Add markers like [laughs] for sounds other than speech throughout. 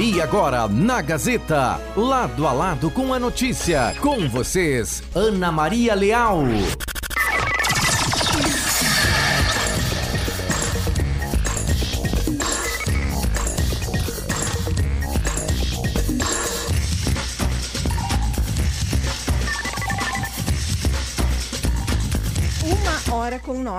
E agora, na Gazeta, lado a lado com a notícia, com vocês, Ana Maria Leal.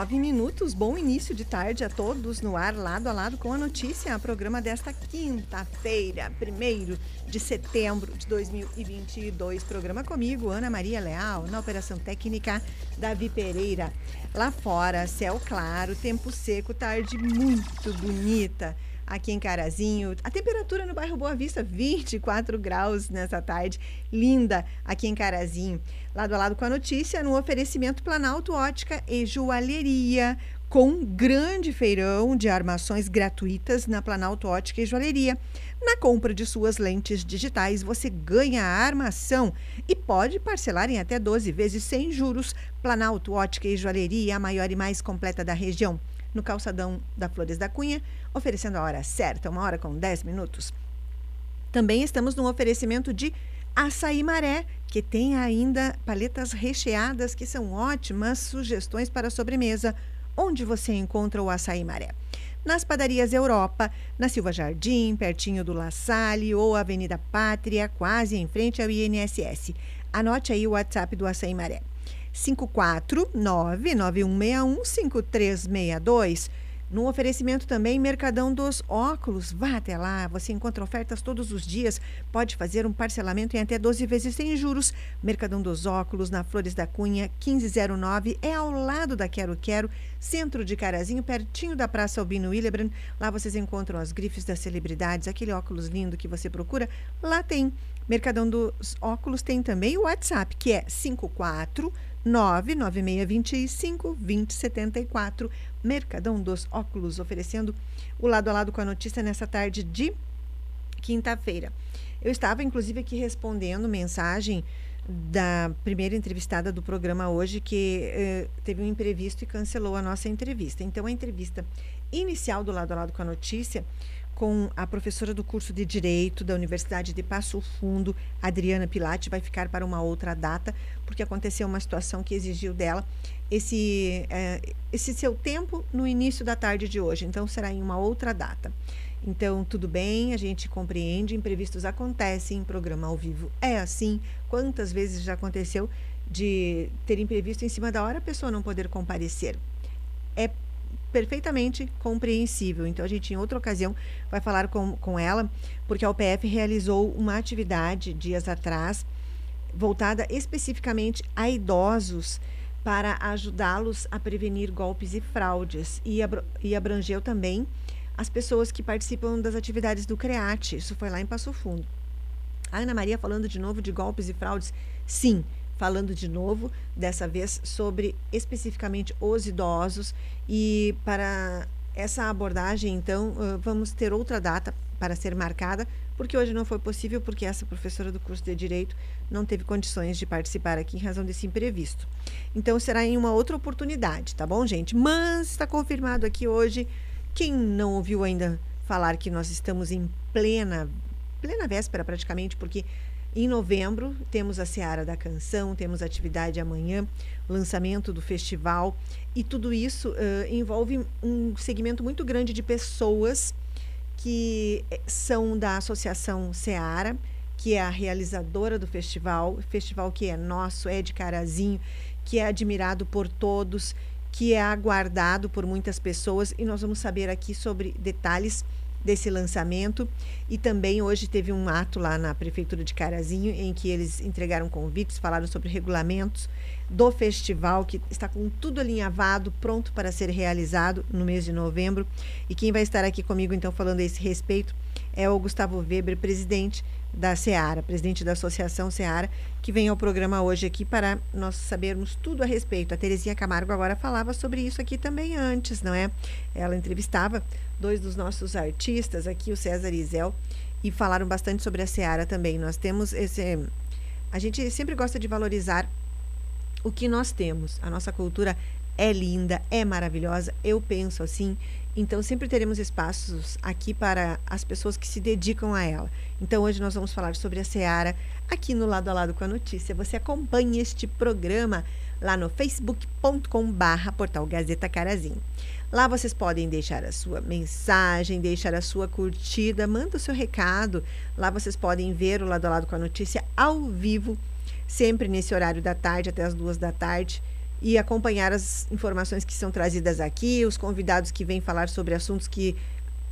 Nove minutos. Bom início de tarde a todos no ar, lado a lado com a notícia. Programa desta quinta-feira, 1 de setembro de 2022. Programa comigo, Ana Maria Leal, na Operação Técnica, Davi Pereira. Lá fora, céu claro, tempo seco, tarde muito bonita aqui em Carazinho. A temperatura no bairro Boa Vista, 24 graus nessa tarde. Linda aqui em Carazinho. Lado a lado com a notícia, no oferecimento Planalto Ótica e Joalheria, com grande feirão de armações gratuitas na Planalto Ótica e Joalheria. Na compra de suas lentes digitais, você ganha a armação e pode parcelar em até 12 vezes sem juros. Planalto Ótica e Joalheria, a maior e mais completa da região no calçadão da Flores da Cunha, oferecendo a hora certa, uma hora com 10 minutos. Também estamos no oferecimento de açaí maré, que tem ainda paletas recheadas que são ótimas sugestões para sobremesa. Onde você encontra o açaí maré? Nas padarias Europa, na Silva Jardim, pertinho do La Salle ou Avenida Pátria, quase em frente ao INSS. Anote aí o WhatsApp do Açaí Maré. 549-9161-5362. No oferecimento também, Mercadão dos Óculos. Vá até lá, você encontra ofertas todos os dias. Pode fazer um parcelamento em até 12 vezes sem juros. Mercadão dos Óculos, na Flores da Cunha, 1509. É ao lado da Quero Quero, centro de Carazinho, pertinho da Praça Albino Willebrand. Lá vocês encontram as grifes das celebridades, aquele óculos lindo que você procura. Lá tem. Mercadão dos Óculos tem também o WhatsApp, que é 54 99625 2074. Mercadão dos Óculos, oferecendo o lado a lado com a notícia nessa tarde de quinta-feira. Eu estava, inclusive, aqui respondendo mensagem da primeira entrevistada do programa hoje, que eh, teve um imprevisto e cancelou a nossa entrevista. Então, a entrevista inicial do lado a lado com a notícia com a professora do curso de Direito da Universidade de Passo Fundo, Adriana Pilati, vai ficar para uma outra data, porque aconteceu uma situação que exigiu dela esse, é, esse seu tempo no início da tarde de hoje. Então, será em uma outra data. Então, tudo bem, a gente compreende, imprevistos acontecem, programa ao vivo é assim. Quantas vezes já aconteceu de ter imprevisto em cima da hora a pessoa não poder comparecer? É perfeitamente compreensível. Então, a gente, em outra ocasião, vai falar com, com ela, porque a UPF realizou uma atividade dias atrás, voltada especificamente a idosos, para ajudá-los a prevenir golpes e fraudes. E, e abrangeu também as pessoas que participam das atividades do CREAT. Isso foi lá em Passo Fundo. A Ana Maria falando de novo de golpes e fraudes. Sim, falando de novo, dessa vez sobre especificamente os idosos. E para essa abordagem, então, vamos ter outra data para ser marcada, porque hoje não foi possível, porque essa professora do curso de Direito não teve condições de participar aqui em razão desse imprevisto. Então, será em uma outra oportunidade, tá bom, gente? Mas está confirmado aqui hoje. Quem não ouviu ainda falar que nós estamos em plena, plena véspera praticamente, porque em novembro, temos a Seara da Canção, temos atividade amanhã, lançamento do festival, e tudo isso uh, envolve um segmento muito grande de pessoas que eh, são da Associação Seara, que é a realizadora do festival, festival que é nosso, é de Carazinho, que é admirado por todos, que é aguardado por muitas pessoas, e nós vamos saber aqui sobre detalhes desse lançamento. E também hoje teve um ato lá na Prefeitura de Carazinho, em que eles entregaram convites, falaram sobre regulamentos do festival, que está com tudo alinhavado, pronto para ser realizado no mês de novembro. E quem vai estar aqui comigo, então, falando a esse respeito, é o Gustavo Weber, presidente da Seara, presidente da Associação Seara, que vem ao programa hoje aqui para nós sabermos tudo a respeito. A Terezinha Camargo agora falava sobre isso aqui também antes, não é? Ela entrevistava dois dos nossos artistas aqui, o César e Isel, e falaram bastante sobre a Seara também. Nós temos esse. A gente sempre gosta de valorizar o que nós temos. A nossa cultura é linda, é maravilhosa, eu penso assim, Então, sempre teremos espaços aqui para as pessoas que se dedicam a ela. Então, hoje nós vamos falar sobre a Seara aqui no Lado a Lado com a Notícia. Você acompanha este programa lá no facebook.com/barra portal Gazeta Carazinho. Lá vocês podem deixar a sua mensagem, deixar a sua curtida, manda o seu recado. Lá vocês podem ver o Lado a Lado com a Notícia ao vivo, sempre nesse horário da tarde, até as duas da tarde e acompanhar as informações que são trazidas aqui, os convidados que vêm falar sobre assuntos que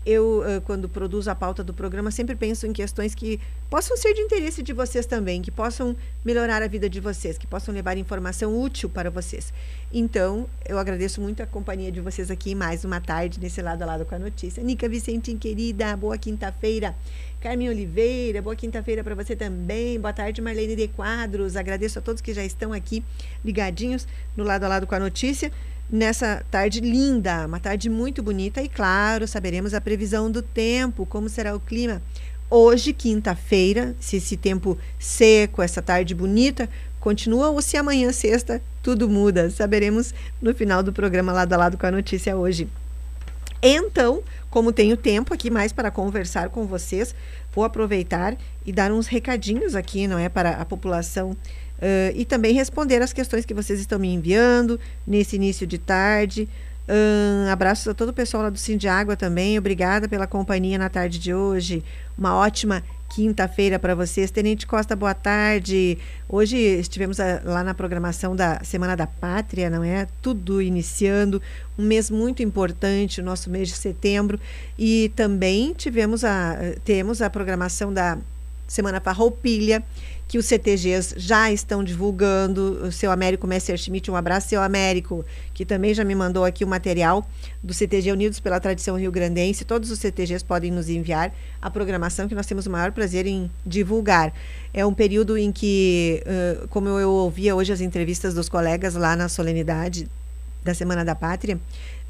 eu, quando produzo a pauta do programa, sempre penso em questões que possam ser de interesse de vocês também, que possam melhorar a vida de vocês, que possam levar informação útil para vocês. Então, eu agradeço muito a companhia de vocês aqui mais uma tarde, nesse lado a lado com a notícia. Nica Vicentim, querida, boa quinta-feira. Carmen Oliveira, boa quinta-feira para você também. Boa tarde, Marlene de Quadros. Agradeço a todos que já estão aqui ligadinhos no lado a lado com a notícia. Nessa tarde linda, uma tarde muito bonita e, claro, saberemos a previsão do tempo, como será o clima. Hoje, quinta-feira, se esse tempo seco, essa tarde bonita, continua ou se amanhã, sexta, tudo muda. Saberemos no final do programa lado a lado com a notícia hoje. Então, como tenho tempo aqui mais para conversar com vocês, vou aproveitar e dar uns recadinhos aqui, não é, para a população uh, e também responder as questões que vocês estão me enviando nesse início de tarde. Um abraços a todo o pessoal lá do Sim de Água também. Obrigada pela companhia na tarde de hoje. Uma ótima quinta-feira para vocês. Tenente Costa, boa tarde. Hoje estivemos a, lá na programação da Semana da Pátria, não é? Tudo iniciando, um mês muito importante, o nosso mês de setembro, e também tivemos a temos a programação da Semana Farroupilha, que os CTGs já estão divulgando. O seu Américo Messerschmitt, um abraço, seu Américo, que também já me mandou aqui o material do CTG Unidos pela Tradição Rio Grandense. Todos os CTGs podem nos enviar a programação que nós temos o maior prazer em divulgar. É um período em que, como eu ouvia hoje as entrevistas dos colegas lá na solenidade da Semana da Pátria,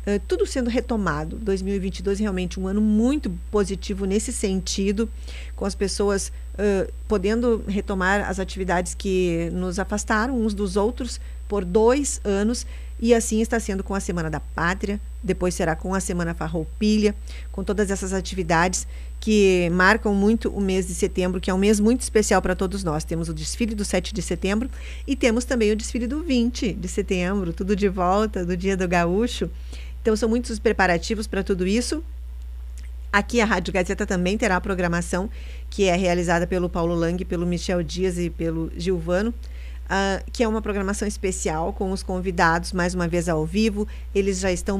Uh, tudo sendo retomado. 2022 realmente um ano muito positivo nesse sentido, com as pessoas uh, podendo retomar as atividades que nos afastaram uns dos outros por dois anos. E assim está sendo com a Semana da Pátria, depois será com a Semana Farroupilha, com todas essas atividades que marcam muito o mês de setembro, que é um mês muito especial para todos nós. Temos o desfile do 7 de setembro e temos também o desfile do 20 de setembro, tudo de volta do Dia do Gaúcho. Então, são muitos preparativos para tudo isso. Aqui a Rádio Gazeta também terá a programação que é realizada pelo Paulo Lang, pelo Michel Dias e pelo Gilvano, uh, que é uma programação especial com os convidados, mais uma vez ao vivo. Eles já estão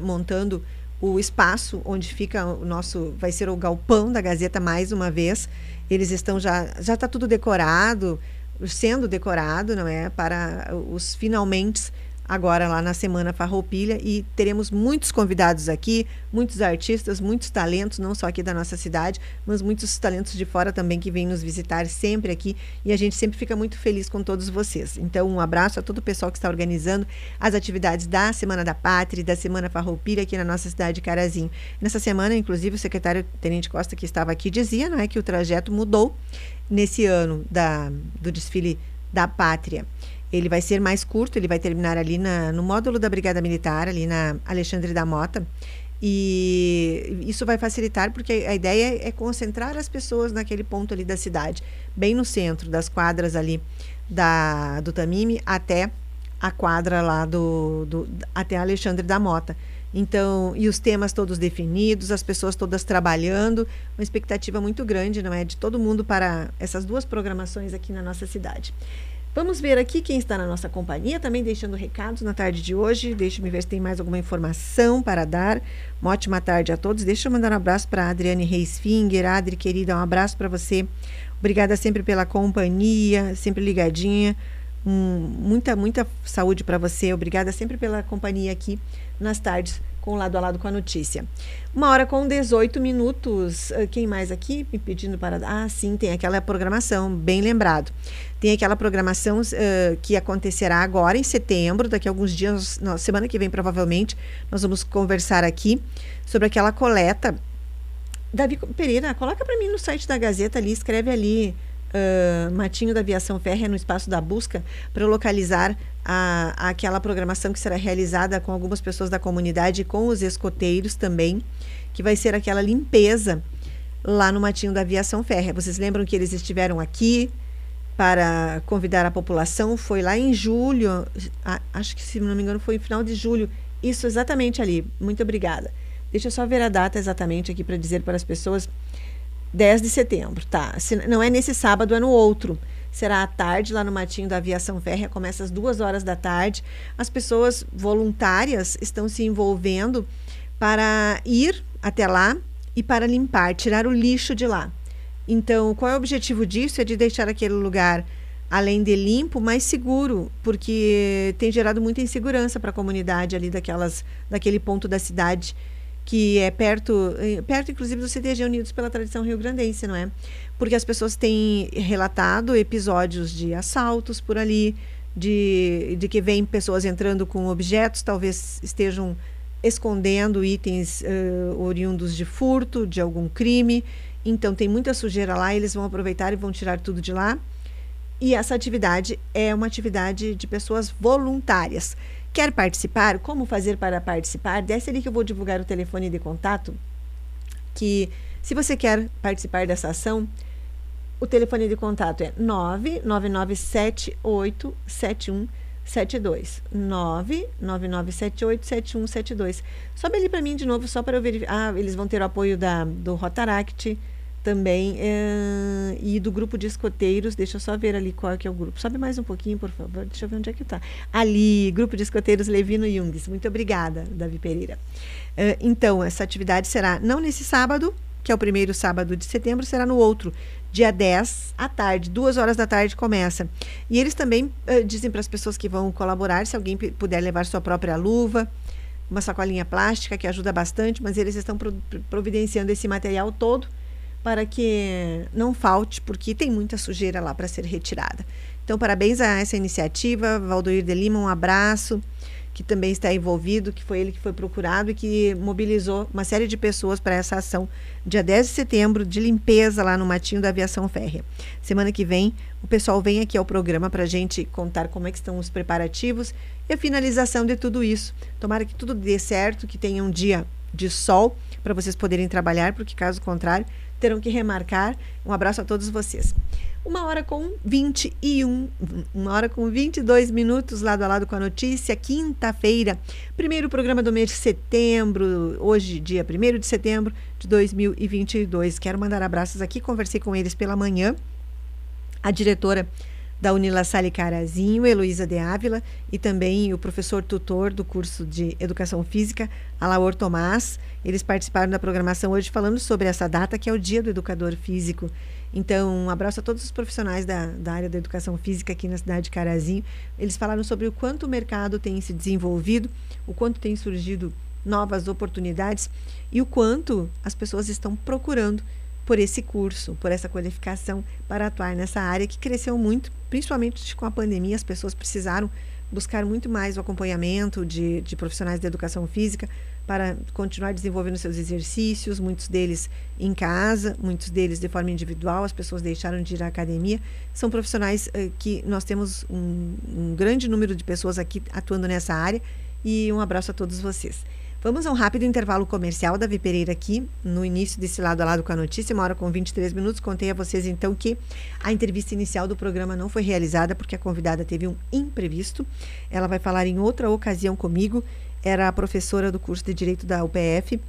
montando o espaço onde fica o nosso, vai ser o galpão da Gazeta mais uma vez. Eles estão já, já está tudo decorado, sendo decorado, não é, para os finalmente agora lá na Semana Farroupilha e teremos muitos convidados aqui, muitos artistas, muitos talentos, não só aqui da nossa cidade, mas muitos talentos de fora também que vêm nos visitar sempre aqui e a gente sempre fica muito feliz com todos vocês. Então, um abraço a todo o pessoal que está organizando as atividades da Semana da Pátria da Semana Farroupilha aqui na nossa cidade de Carazinho. Nessa semana, inclusive, o secretário Tenente Costa que estava aqui dizia, não é, que o trajeto mudou nesse ano da, do desfile da Pátria. Ele vai ser mais curto, ele vai terminar ali na, no módulo da Brigada Militar, ali na Alexandre da Mota. E isso vai facilitar porque a ideia é concentrar as pessoas naquele ponto ali da cidade, bem no centro, das quadras ali da, do Tamime até a quadra lá do, do até Alexandre da Mota. Então, e os temas todos definidos, as pessoas todas trabalhando, uma expectativa muito grande, não é, de todo mundo para essas duas programações aqui na nossa cidade. Vamos ver aqui quem está na nossa companhia, também deixando recados na tarde de hoje. Deixa-me ver se tem mais alguma informação para dar. Uma ótima tarde a todos. Deixa eu mandar um abraço para a Adriane Reis Finger. Adri, querida, um abraço para você. Obrigada sempre pela companhia, sempre ligadinha. Um, muita, muita saúde para você. Obrigada sempre pela companhia aqui nas tardes com lado a lado com a notícia. Uma hora com 18 minutos. Ah, quem mais aqui me pedindo para. Ah, sim, tem aquela programação, bem lembrado. Tem aquela programação uh, que acontecerá agora em setembro, daqui a alguns dias, na semana que vem, provavelmente, nós vamos conversar aqui sobre aquela coleta. Davi Pereira, coloca para mim no site da Gazeta ali, escreve ali uh, Matinho da Aviação Férrea no espaço da busca para localizar a, aquela programação que será realizada com algumas pessoas da comunidade com os escoteiros também, que vai ser aquela limpeza lá no Matinho da Aviação Férrea. Vocês lembram que eles estiveram aqui para convidar a população? Foi lá em julho, acho que se não me engano foi no final de julho. Isso exatamente ali. Muito obrigada. Deixa eu só ver a data exatamente aqui para dizer para as pessoas. 10 de setembro, tá? Se não é nesse sábado, é no outro. Será à tarde, lá no Matinho da Aviação Férrea, começa às duas horas da tarde. As pessoas voluntárias estão se envolvendo para ir até lá e para limpar, tirar o lixo de lá. Então, qual é o objetivo disso? É de deixar aquele lugar, além de limpo, mais seguro, porque tem gerado muita insegurança para a comunidade ali daquelas, daquele ponto da cidade que é perto, eh, perto inclusive do CTG Unidos pela Tradição Rio Grandense, não é? Porque as pessoas têm relatado episódios de assaltos por ali, de, de que vêm pessoas entrando com objetos, talvez estejam escondendo itens uh, oriundos de furto, de algum crime. Então tem muita sujeira lá, eles vão aproveitar e vão tirar tudo de lá. E essa atividade é uma atividade de pessoas voluntárias. Quer participar? Como fazer para participar? Desce ali que eu vou divulgar o telefone de contato. Que se você quer participar dessa ação, o telefone de contato é 999787172. 999787172. Sobe ali para mim de novo, só para eu verificar. Ah, eles vão ter o apoio da, do Rotaract também é, e do grupo de escoteiros. Deixa eu só ver ali qual é que é o grupo. Sobe mais um pouquinho, por favor. Deixa eu ver onde é que está. Ali, grupo de escoteiros Levino Jungs. Muito obrigada, Davi Pereira. É, então, essa atividade será não nesse sábado, que é o primeiro sábado de setembro, será no outro, dia 10 à tarde, duas horas da tarde começa. E eles também uh, dizem para as pessoas que vão colaborar, se alguém puder levar sua própria luva, uma sacolinha plástica que ajuda bastante, mas eles estão providenciando esse material todo para que não falte, porque tem muita sujeira lá para ser retirada. Então, parabéns a essa iniciativa. Valdoir de Lima, um abraço, que também está envolvido, que foi ele que foi procurado e que mobilizou uma série de pessoas para essa ação, dia 10 de setembro, de limpeza lá no Matinho da Aviação Férrea. Semana que vem, o pessoal vem aqui ao programa para a gente contar como é que estão os preparativos e a finalização de tudo isso. Tomara que tudo dê certo, que tenha um dia de sol para vocês poderem trabalhar, porque caso contrário, terão que remarcar. Um abraço a todos vocês. Uma hora com 21, uma hora com 22 minutos lado a lado com a notícia, quinta-feira, primeiro programa do mês de setembro, hoje, dia 1 de setembro de 2022. Quero mandar abraços aqui, conversei com eles pela manhã. A diretora da Unila Sali Carazinho, Heloísa de Ávila, e também o professor tutor do curso de Educação Física, Alaor Tomás. Eles participaram da programação hoje falando sobre essa data, que é o Dia do Educador Físico. Então, um abraço a todos os profissionais da, da área da educação física aqui na cidade de Carazinho. Eles falaram sobre o quanto o mercado tem se desenvolvido, o quanto tem surgido novas oportunidades e o quanto as pessoas estão procurando por esse curso, por essa qualificação para atuar nessa área que cresceu muito, principalmente com a pandemia, as pessoas precisaram buscar muito mais o acompanhamento de, de profissionais de educação física para continuar desenvolvendo seus exercícios, muitos deles em casa, muitos deles de forma individual, as pessoas deixaram de ir à academia. São profissionais uh, que nós temos um, um grande número de pessoas aqui atuando nessa área e um abraço a todos vocês. Vamos a um rápido intervalo comercial. Davi Pereira aqui, no início desse lado a lado com a notícia, uma hora com 23 minutos. Contei a vocês então que a entrevista inicial do programa não foi realizada porque a convidada teve um imprevisto. Ela vai falar em outra ocasião comigo. Era a professora do curso de Direito da UPF,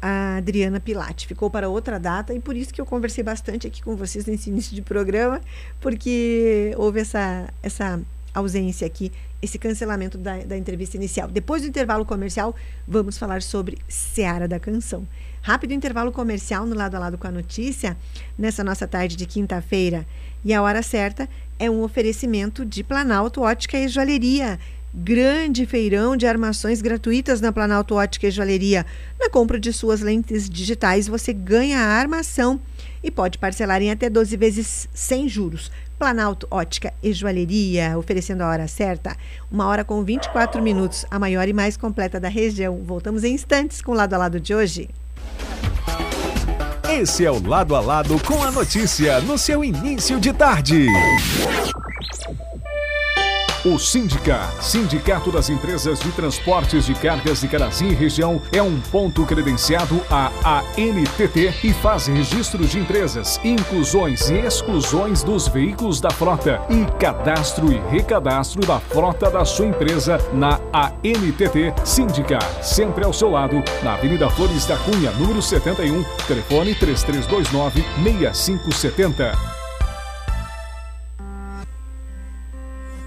a Adriana Pilate. Ficou para outra data e por isso que eu conversei bastante aqui com vocês nesse início de programa, porque houve essa, essa ausência aqui esse cancelamento da, da entrevista inicial. Depois do intervalo comercial, vamos falar sobre Seara da Canção. Rápido intervalo comercial no lado a lado com a notícia, nessa nossa tarde de quinta-feira. E a hora certa é um oferecimento de Planalto Ótica e Joalheria. Grande feirão de armações gratuitas na Planalto Ótica e Joalheria. Na compra de suas lentes digitais, você ganha a armação e pode parcelar em até 12 vezes sem juros. Planalto Ótica e Joalheria, oferecendo a hora certa, uma hora com 24 minutos, a maior e mais completa da região. Voltamos em instantes com o lado a lado de hoje. Esse é o Lado a Lado com a notícia no seu início de tarde. O Sindica, Sindicato das Empresas de Transportes de Cargas de Carazinho e Região, é um ponto credenciado à ANTT e faz registro de empresas, inclusões e exclusões dos veículos da frota e cadastro e recadastro da frota da sua empresa na ANTT Sindica, sempre ao seu lado, na Avenida Flores da Cunha, número 71, telefone 3329 6570.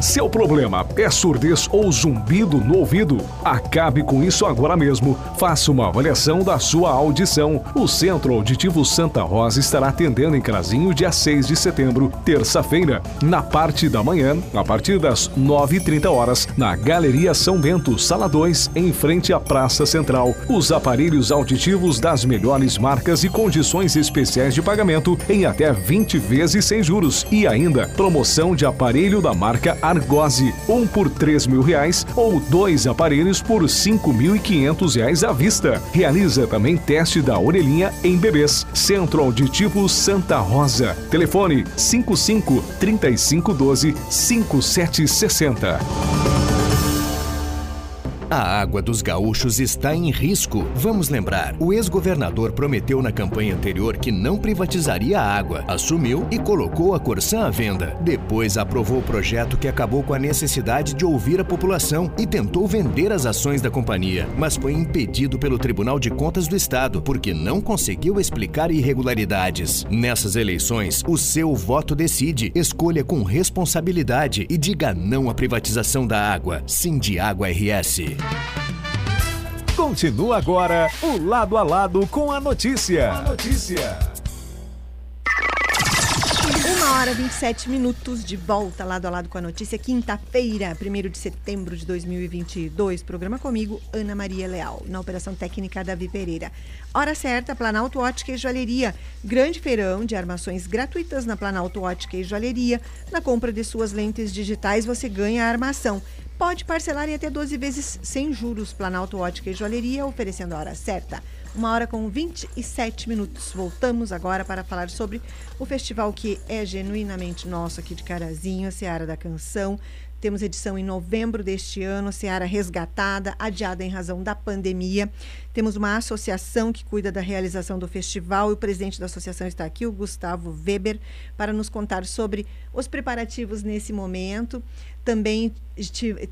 Seu problema é surdez ou zumbido no ouvido? Acabe com isso agora mesmo. Faça uma avaliação da sua audição. O Centro Auditivo Santa Rosa estará atendendo em Crazinho dia 6 de setembro, terça-feira, na parte da manhã, a partir das 9h30 horas, na Galeria São Bento, sala 2, em frente à Praça Central. Os aparelhos auditivos das melhores marcas e condições especiais de pagamento em até 20 vezes sem juros. E ainda, promoção de aparelho da marca Argose, um por três mil reais ou dois aparelhos por cinco mil e quinhentos reais à vista. Realiza também teste da orelhinha em bebês. Centro Auditivo Santa Rosa. Telefone 55 3512 5760. A água dos gaúchos está em risco. Vamos lembrar: o ex-governador prometeu na campanha anterior que não privatizaria a água, assumiu e colocou a Corsã à venda. Depois aprovou o projeto que acabou com a necessidade de ouvir a população e tentou vender as ações da companhia, mas foi impedido pelo Tribunal de Contas do Estado porque não conseguiu explicar irregularidades. Nessas eleições, o seu voto decide. Escolha com responsabilidade e diga não à privatização da água. Sim de Água RS. Continua agora o Lado a Lado com a notícia. A notícia. Uma hora e 27 minutos de volta lado a lado com a notícia. Quinta-feira, 1 de setembro de 2022. Programa comigo, Ana Maria Leal. Na operação técnica, Davi Pereira. Hora certa, Planalto Ótica e Joalheria. Grande feirão de armações gratuitas na Planalto Ótica e Joalheria. Na compra de suas lentes digitais, você ganha a armação pode parcelar em até 12 vezes sem juros. Planalto Ótica e Joalheria oferecendo a hora certa. Uma hora com 27 minutos. Voltamos agora para falar sobre o festival que é genuinamente nosso aqui de Carazinho, a Seara da Canção. Temos edição em novembro deste ano, Seara resgatada, adiada em razão da pandemia. Temos uma associação que cuida da realização do festival e o presidente da associação está aqui, o Gustavo Weber, para nos contar sobre os preparativos nesse momento. Também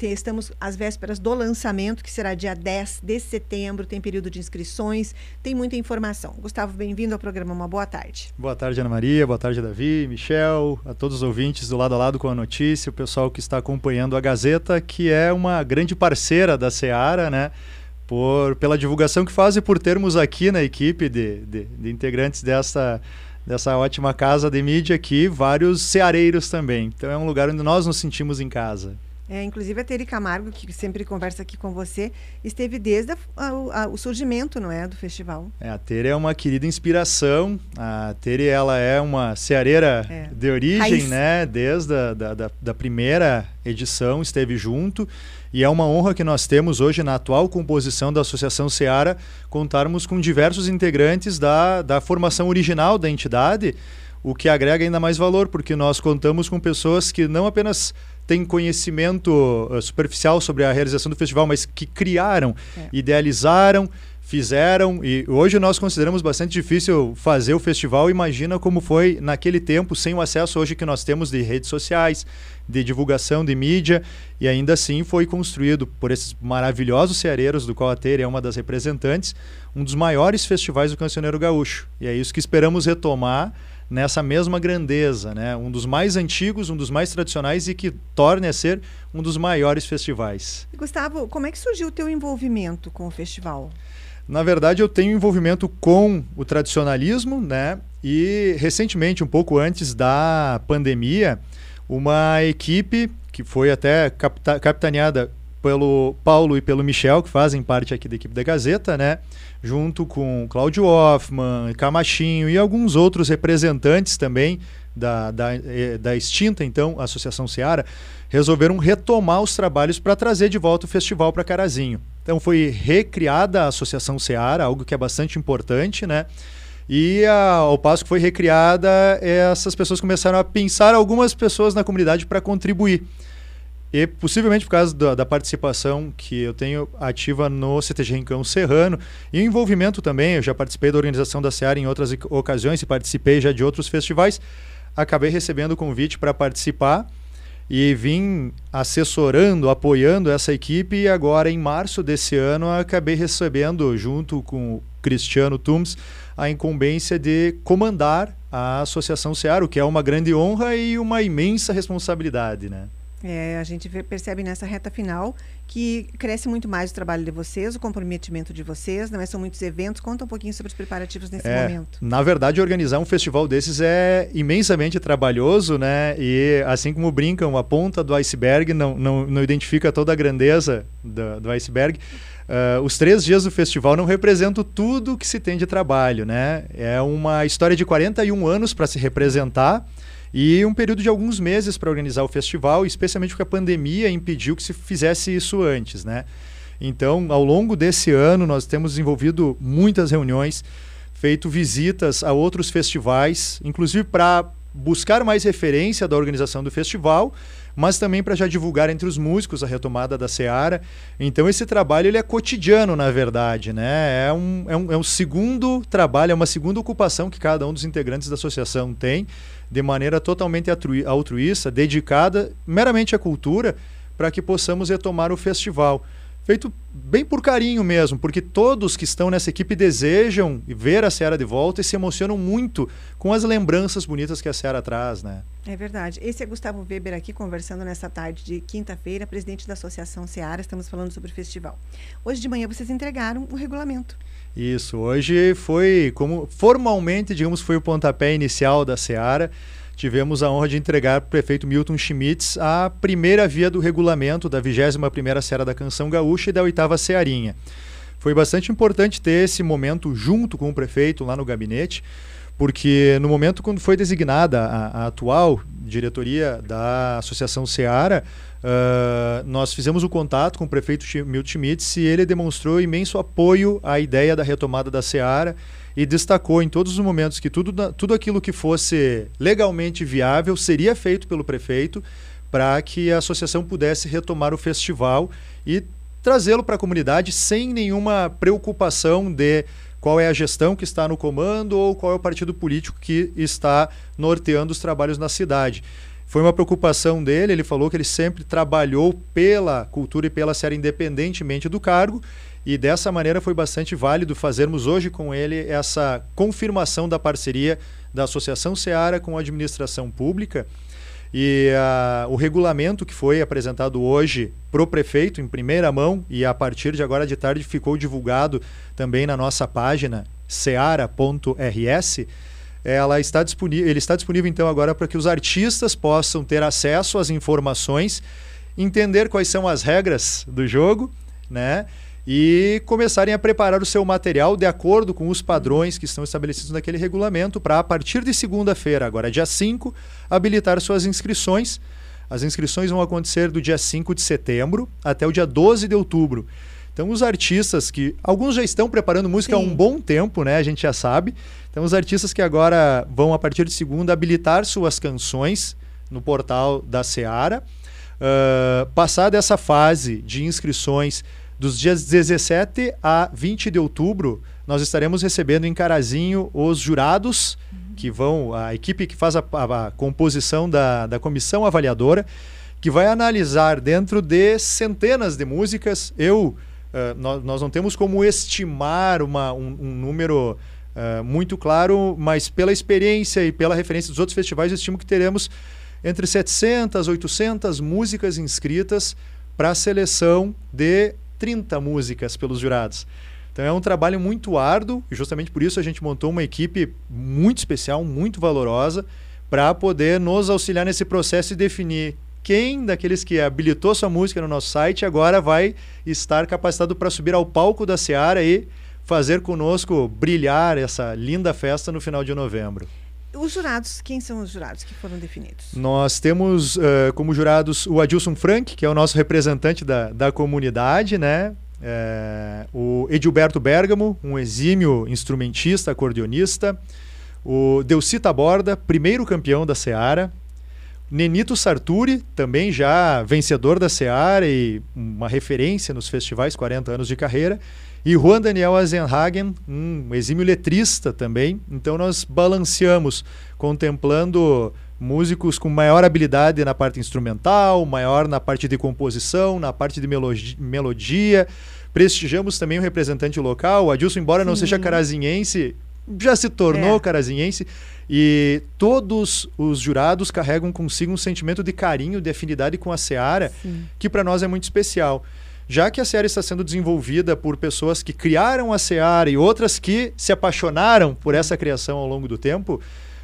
estamos às vésperas do lançamento, que será dia 10 de setembro, tem período de inscrições, tem muita informação. Gustavo, bem-vindo ao programa, uma boa tarde. Boa tarde, Ana Maria, boa tarde, Davi, Michel, a todos os ouvintes do lado a lado com a notícia, o pessoal que está acompanhando a Gazeta, que é uma grande parceira da Seara, né? Por, pela divulgação que faz e por termos aqui na equipe de, de, de integrantes dessa dessa ótima casa de mídia aqui, vários ceareiros também. Então é um lugar onde nós nos sentimos em casa. É, inclusive a Tere Camargo, que sempre conversa aqui com você, esteve desde a, a, a, o surgimento, não é, do festival. É, a Tere é uma querida inspiração. A Tere, ela é uma ceareira é. de origem, Raiz. né? Desde a da, da, da primeira edição esteve junto. E é uma honra que nós temos hoje, na atual composição da Associação Seara, contarmos com diversos integrantes da, da formação original da entidade, o que agrega ainda mais valor, porque nós contamos com pessoas que não apenas têm conhecimento uh, superficial sobre a realização do festival, mas que criaram, é. idealizaram, fizeram e hoje nós consideramos bastante difícil fazer o festival. Imagina como foi naquele tempo sem o acesso hoje que nós temos de redes sociais, de divulgação de mídia e ainda assim foi construído por esses maravilhosos ceareiros do qual a Teira é uma das representantes, um dos maiores festivais do cancioneiro gaúcho. E é isso que esperamos retomar nessa mesma grandeza, né? Um dos mais antigos, um dos mais tradicionais e que torne a ser um dos maiores festivais. Gustavo, como é que surgiu o teu envolvimento com o festival? Na verdade, eu tenho envolvimento com o tradicionalismo, né? E recentemente, um pouco antes da pandemia, uma equipe que foi até capitaneada pelo Paulo e pelo Michel, que fazem parte aqui da equipe da Gazeta, né? Junto com Cláudio Hoffman, Camachinho e alguns outros representantes também da, da, eh, da extinta, então, Associação Seara, resolveram retomar os trabalhos para trazer de volta o festival para Carazinho. Então foi recriada a Associação Seara, algo que é bastante importante, né? E a, ao passo que foi recriada, essas pessoas começaram a pensar algumas pessoas na comunidade para contribuir. E possivelmente por causa da, da, participação que eu tenho ativa no CTG Rincão Serrano e envolvimento também, eu já participei da organização da Seara em outras ocasiões e participei já de outros festivais, acabei recebendo o convite para participar e vim assessorando, apoiando essa equipe e agora em março desse ano acabei recebendo junto com o Cristiano Tums a incumbência de comandar a Associação Seara, o que é uma grande honra e uma imensa responsabilidade, né? É, a gente percebe nessa reta final que cresce muito mais o trabalho de vocês, o comprometimento de vocês, não é? São muitos eventos. Conta um pouquinho sobre os preparativos nesse é, momento. Na verdade, organizar um festival desses é imensamente trabalhoso, né? E assim como brincam, a ponta do iceberg não, não, não identifica toda a grandeza do, do iceberg. Uh, os três dias do festival não representam tudo que se tem de trabalho, né? É uma história de 41 anos para se representar e um período de alguns meses para organizar o festival, especialmente porque a pandemia impediu que se fizesse isso antes, né? Então, ao longo desse ano, nós temos desenvolvido muitas reuniões, feito visitas a outros festivais, inclusive para buscar mais referência da organização do festival, mas também para já divulgar entre os músicos a retomada da Seara. Então esse trabalho ele é cotidiano, na verdade, né? É um, é um, é um segundo trabalho, é uma segunda ocupação que cada um dos integrantes da associação tem de maneira totalmente altruísta, dedicada meramente à cultura, para que possamos retomar o festival. Feito bem por carinho mesmo, porque todos que estão nessa equipe desejam ver a Seara de volta e se emocionam muito com as lembranças bonitas que a Seara traz, né? É verdade. Esse é Gustavo Weber aqui conversando nessa tarde de quinta-feira, presidente da Associação Seara. Estamos falando sobre o festival. Hoje de manhã vocês entregaram o regulamento. Isso, hoje foi como formalmente, digamos, foi o pontapé inicial da Seara. Tivemos a honra de entregar para o prefeito Milton Schmitz a primeira via do regulamento da 21ª Seara da Canção Gaúcha e da oitava Searinha. Foi bastante importante ter esse momento junto com o prefeito lá no gabinete, porque no momento quando foi designada a, a atual diretoria da Associação Seara, uh, nós fizemos o contato com o prefeito Milton Schmitz e ele demonstrou imenso apoio à ideia da retomada da Seara e destacou em todos os momentos que tudo, tudo aquilo que fosse legalmente viável seria feito pelo prefeito para que a associação pudesse retomar o festival e trazê-lo para a comunidade sem nenhuma preocupação de qual é a gestão que está no comando ou qual é o partido político que está norteando os trabalhos na cidade. Foi uma preocupação dele, ele falou que ele sempre trabalhou pela cultura e pela série independentemente do cargo, e dessa maneira foi bastante válido fazermos hoje com ele essa confirmação da parceria da Associação Seara com a administração pública. E uh, o regulamento que foi apresentado hoje para o prefeito em primeira mão e a partir de agora de tarde ficou divulgado também na nossa página seara.rs. Ela está disponível, ele está disponível então agora para que os artistas possam ter acesso às informações, entender quais são as regras do jogo, né? E começarem a preparar o seu material de acordo com os padrões que estão estabelecidos naquele regulamento para, a partir de segunda-feira, agora dia 5, habilitar suas inscrições. As inscrições vão acontecer do dia 5 de setembro até o dia 12 de outubro. Então, os artistas que. Alguns já estão preparando música Sim. há um bom tempo, né? A gente já sabe. Então, os artistas que agora vão, a partir de segunda, habilitar suas canções no portal da Seara Uh, passada essa fase de inscrições dos dias 17 a 20 de outubro, nós estaremos recebendo em Carazinho os jurados que vão, a equipe que faz a, a, a composição da, da comissão avaliadora, que vai analisar dentro de centenas de músicas. Eu, uh, nós, nós não temos como estimar uma, um, um número uh, muito claro, mas pela experiência e pela referência dos outros festivais, eu estimo que teremos entre 700 800 músicas inscritas para a seleção de 30 músicas pelos jurados. Então é um trabalho muito árduo e justamente por isso a gente montou uma equipe muito especial, muito valorosa, para poder nos auxiliar nesse processo e definir quem daqueles que habilitou sua música no nosso site agora vai estar capacitado para subir ao palco da Seara e fazer conosco brilhar essa linda festa no final de novembro. Os jurados, quem são os jurados que foram definidos? Nós temos uh, como jurados o Adilson Frank, que é o nosso representante da, da comunidade, né? É, o Edilberto Bergamo, um exímio instrumentista, acordeonista. O Delcita Borda, primeiro campeão da Seara. Nenito Sarturi, também já vencedor da Seara e uma referência nos festivais, 40 anos de carreira. E Juan Daniel Azenhagen, um exímio letrista também. Então nós balanceamos, contemplando músicos com maior habilidade na parte instrumental, maior na parte de composição, na parte de melodia. Prestigiamos também o representante local, o Adilson, embora Sim. não seja carazinhense, já se tornou é. carazinhense. E todos os jurados carregam consigo um sentimento de carinho, de afinidade com a Seara, Sim. que para nós é muito especial. Já que a Seara está sendo desenvolvida por pessoas que criaram a Seara e outras que se apaixonaram por essa criação ao longo do tempo,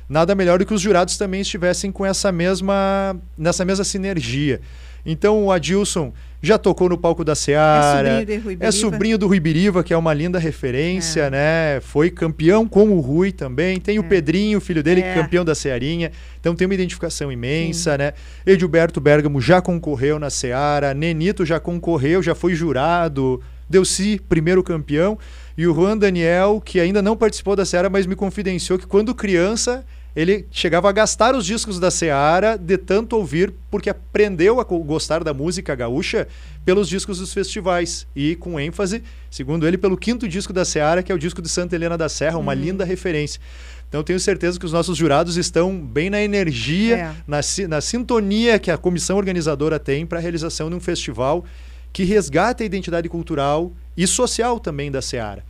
nada melhor do que os jurados também estivessem com essa mesma nessa mesma sinergia. Então o Adilson já tocou no palco da Seara. É sobrinho, é sobrinho do Rui Biriva, que é uma linda referência, é. né? Foi campeão com o Rui também. Tem é. o Pedrinho, filho dele, é. campeão da Cearinha. Então tem uma identificação imensa, Sim. né? Edilberto Bergamo já concorreu na Seara, Nenito já concorreu, já foi jurado. Delci, primeiro campeão. E o Juan Daniel, que ainda não participou da Seara, mas me confidenciou que quando criança ele chegava a gastar os discos da Seara de tanto ouvir, porque aprendeu a gostar da música gaúcha pelos discos dos festivais. E com ênfase, segundo ele, pelo quinto disco da Seara, que é o disco de Santa Helena da Serra, uma uhum. linda referência. Então tenho certeza que os nossos jurados estão bem na energia, é. na, na sintonia que a comissão organizadora tem para a realização de um festival que resgata a identidade cultural e social também da Seara.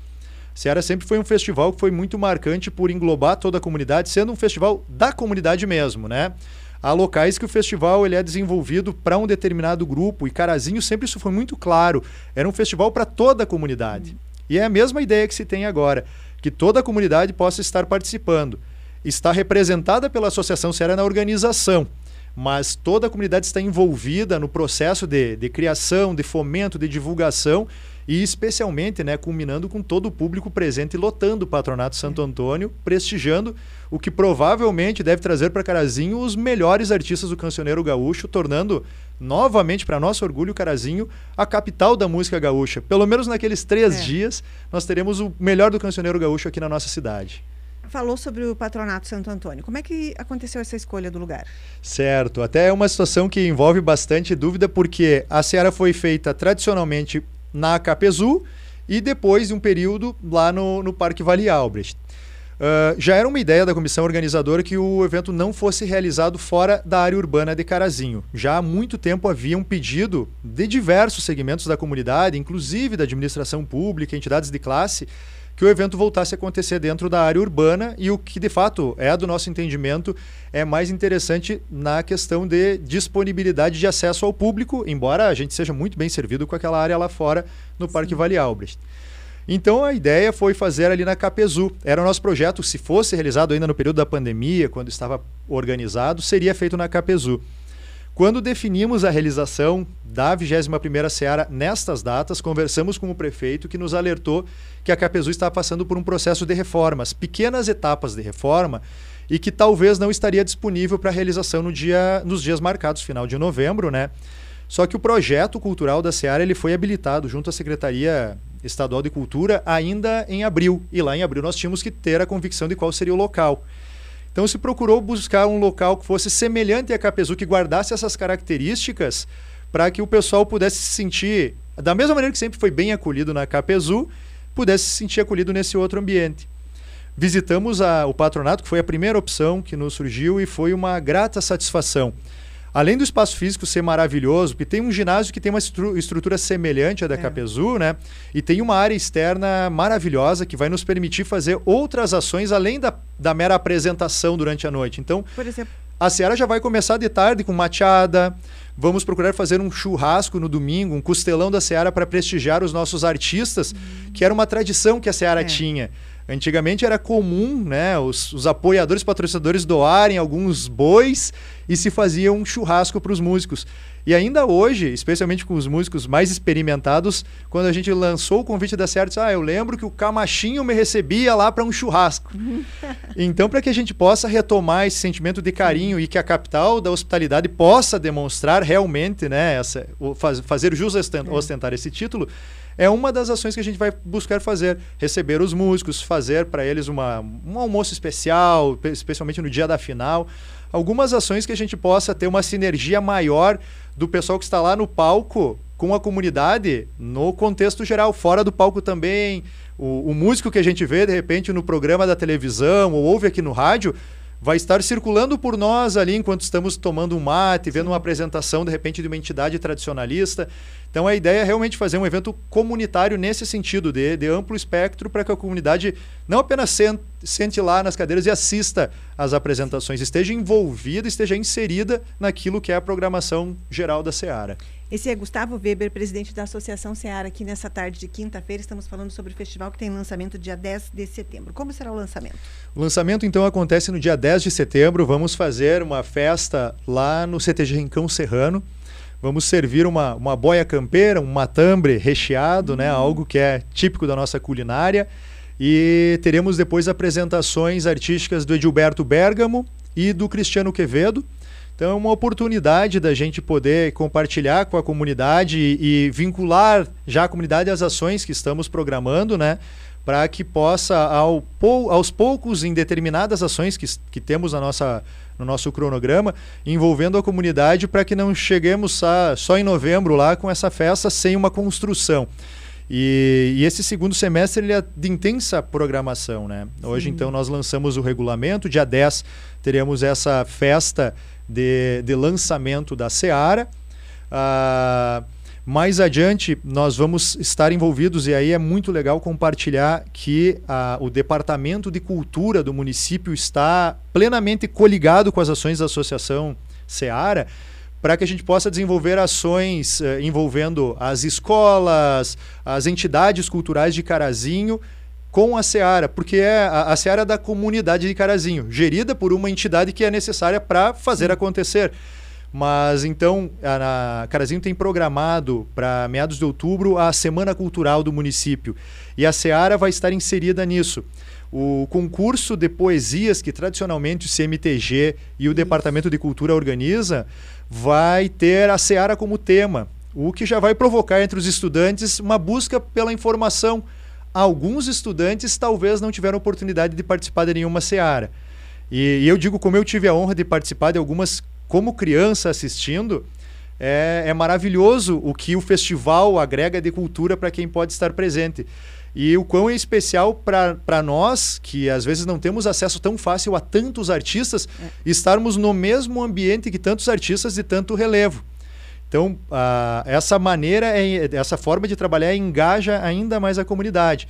Seara sempre foi um festival que foi muito marcante por englobar toda a comunidade, sendo um festival da comunidade mesmo, né? Há locais que o festival ele é desenvolvido para um determinado grupo e Carazinho sempre isso foi muito claro. Era um festival para toda a comunidade. E é a mesma ideia que se tem agora, que toda a comunidade possa estar participando. Está representada pela Associação Seara na organização, mas toda a comunidade está envolvida no processo de, de criação, de fomento, de divulgação e especialmente, né, culminando com todo o público presente lotando o Patronato Santo Antônio, prestigiando o que provavelmente deve trazer para Carazinho os melhores artistas do cancioneiro gaúcho, tornando novamente, para nosso orgulho, Carazinho a capital da música gaúcha. Pelo menos naqueles três é. dias, nós teremos o melhor do cancioneiro gaúcho aqui na nossa cidade falou sobre o Patronato Santo Antônio. Como é que aconteceu essa escolha do lugar? Certo, até é uma situação que envolve bastante dúvida, porque a Seara foi feita tradicionalmente na Capezu e depois de um período lá no, no Parque Vale Albrecht. Uh, já era uma ideia da comissão organizadora que o evento não fosse realizado fora da área urbana de Carazinho. Já há muito tempo havia um pedido de diversos segmentos da comunidade, inclusive da administração pública, entidades de classe, que o evento voltasse a acontecer dentro da área urbana e o que de fato é do nosso entendimento é mais interessante na questão de disponibilidade de acesso ao público, embora a gente seja muito bem servido com aquela área lá fora no Sim. Parque Vale Albrecht. Então a ideia foi fazer ali na Capezu. Era o nosso projeto, se fosse realizado ainda no período da pandemia, quando estava organizado, seria feito na Capezu. Quando definimos a realização da 21ª Seara nestas datas, conversamos com o prefeito que nos alertou que a Capezu estava passando por um processo de reformas, pequenas etapas de reforma, e que talvez não estaria disponível para realização no dia, nos dias marcados, final de novembro, né? Só que o projeto cultural da Seara ele foi habilitado junto à Secretaria Estadual de Cultura ainda em abril. E lá em abril nós tínhamos que ter a convicção de qual seria o local. Então se procurou buscar um local que fosse semelhante a Capezu, que guardasse essas características para que o pessoal pudesse se sentir, da mesma maneira que sempre foi bem acolhido na Capezu, pudesse se sentir acolhido nesse outro ambiente. Visitamos a, o patronato, que foi a primeira opção que nos surgiu e foi uma grata satisfação. Além do espaço físico ser maravilhoso, porque tem um ginásio que tem uma estru estrutura semelhante à da é. Capezu, né? E tem uma área externa maravilhosa que vai nos permitir fazer outras ações além da, da mera apresentação durante a noite. Então, por exemplo, a Seara já vai começar de tarde com machada. Vamos procurar fazer um churrasco no domingo, um costelão da Seara para prestigiar os nossos artistas, hum. que era uma tradição que a Seara é. tinha. Antigamente era comum né, os, os apoiadores, patrocinadores doarem alguns bois e se fazia um churrasco para os músicos. E ainda hoje, especialmente com os músicos mais experimentados, quando a gente lançou o convite da Certos, ah, eu lembro que o Camachinho me recebia lá para um churrasco. [laughs] então, para que a gente possa retomar esse sentimento de carinho e que a capital da hospitalidade possa demonstrar realmente, né, essa, faz, fazer jus ostentar, é. ostentar esse título, é uma das ações que a gente vai buscar fazer. Receber os músicos, fazer para eles uma, um almoço especial, especialmente no dia da final. Algumas ações que a gente possa ter uma sinergia maior do pessoal que está lá no palco com a comunidade no contexto geral, fora do palco também. O, o músico que a gente vê, de repente, no programa da televisão ou ouve aqui no rádio, vai estar circulando por nós ali enquanto estamos tomando um mate, vendo uma apresentação, de repente, de uma entidade tradicionalista. Então, a ideia é realmente fazer um evento comunitário nesse sentido, de, de amplo espectro, para que a comunidade não apenas sente, sente lá nas cadeiras e assista às apresentações, esteja envolvida, esteja inserida naquilo que é a programação geral da Seara. Esse é Gustavo Weber, presidente da Associação Seara, aqui nessa tarde de quinta-feira. Estamos falando sobre o festival que tem lançamento dia 10 de setembro. Como será o lançamento? O lançamento, então, acontece no dia 10 de setembro. Vamos fazer uma festa lá no CTG Rincão Serrano. Vamos servir uma, uma boia campeira, um matambre recheado, né? Hum. Algo que é típico da nossa culinária. E teremos depois apresentações artísticas do Edilberto Bergamo e do Cristiano Quevedo. Então é uma oportunidade da gente poder compartilhar com a comunidade e, e vincular já a comunidade às ações que estamos programando, né? Para que possa, ao, aos poucos, em determinadas ações que, que temos na nossa, no nosso cronograma, envolvendo a comunidade para que não cheguemos a, só em novembro lá com essa festa sem uma construção. E, e, esse segundo semestre ele é de intensa programação, né? Hoje, Sim. então, nós lançamos o regulamento. Dia 10 teremos essa festa de, de lançamento da Seara. Uh, mais adiante, nós vamos estar envolvidos, e aí é muito legal compartilhar que uh, o Departamento de Cultura do município está plenamente coligado com as ações da Associação Seara para que a gente possa desenvolver ações uh, envolvendo as escolas, as entidades culturais de Carazinho com a Seara, porque é a, a Seara é da comunidade de Carazinho, gerida por uma entidade que é necessária para fazer acontecer. Mas então, a, a Carazinho tem programado para meados de outubro a Semana Cultural do município. E a Seara vai estar inserida nisso. O concurso de poesias que tradicionalmente o CMTG e o Departamento de Cultura organiza vai ter a Seara como tema, o que já vai provocar entre os estudantes uma busca pela informação alguns estudantes talvez não tiveram oportunidade de participar de nenhuma seara. E, e eu digo, como eu tive a honra de participar de algumas como criança assistindo, é, é maravilhoso o que o festival agrega de cultura para quem pode estar presente. E o quão é especial para nós, que às vezes não temos acesso tão fácil a tantos artistas, é. estarmos no mesmo ambiente que tantos artistas de tanto relevo. Então, essa maneira, é, essa forma de trabalhar engaja ainda mais a comunidade.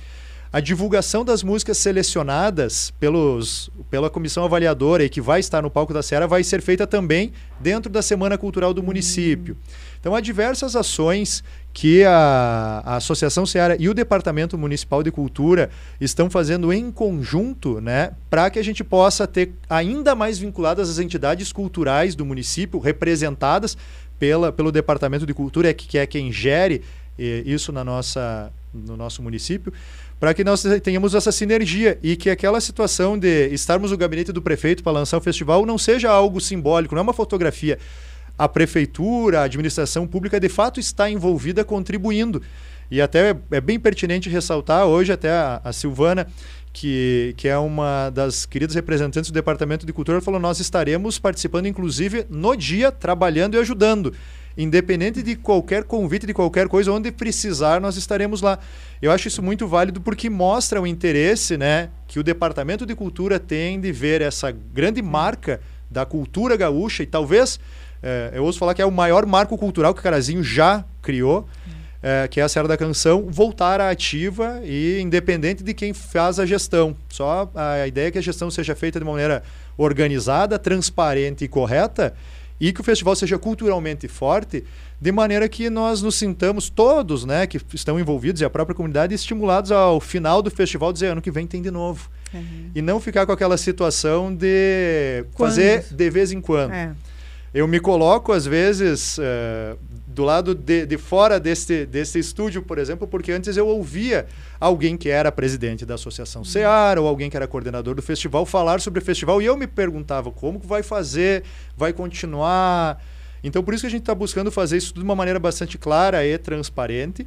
A divulgação das músicas selecionadas pelos, pela comissão avaliadora e que vai estar no palco da Serra vai ser feita também dentro da Semana Cultural do município. Então, há diversas ações que a, a Associação Ceará e o Departamento Municipal de Cultura estão fazendo em conjunto, né, para que a gente possa ter ainda mais vinculadas as entidades culturais do município, representadas pela, pelo Departamento de Cultura, que é quem gere eh, isso na nossa, no nosso município, para que nós tenhamos essa sinergia e que aquela situação de estarmos no gabinete do prefeito para lançar o festival não seja algo simbólico, não é uma fotografia. A prefeitura, a administração pública, de fato está envolvida contribuindo. E até é bem pertinente ressaltar hoje até a, a Silvana que, que é uma das queridas representantes do Departamento de Cultura, falou: nós estaremos participando, inclusive, no dia, trabalhando e ajudando. Independente de qualquer convite, de qualquer coisa, onde precisar, nós estaremos lá. Eu acho isso muito válido porque mostra o interesse né, que o Departamento de Cultura tem de ver essa grande marca da cultura gaúcha e talvez, é, eu ouço falar que é o maior marco cultural que o Carazinho já criou é, que é a Serra da Canção, voltar à ativa e independente de quem faz a gestão. Só a ideia é que a gestão seja feita de maneira organizada, transparente e correta e que o festival seja culturalmente forte, de maneira que nós nos sintamos todos, né, que estão envolvidos e a própria comunidade estimulados ao final do festival dizer ano que vem tem de novo. Uhum. E não ficar com aquela situação de quando? fazer de vez em quando. É. Eu me coloco, às vezes, uh, do lado de, de fora desse, desse estúdio, por exemplo, porque antes eu ouvia alguém que era presidente da Associação uhum. Seara ou alguém que era coordenador do festival falar sobre o festival e eu me perguntava como vai fazer, vai continuar. Então, por isso que a gente está buscando fazer isso de uma maneira bastante clara e transparente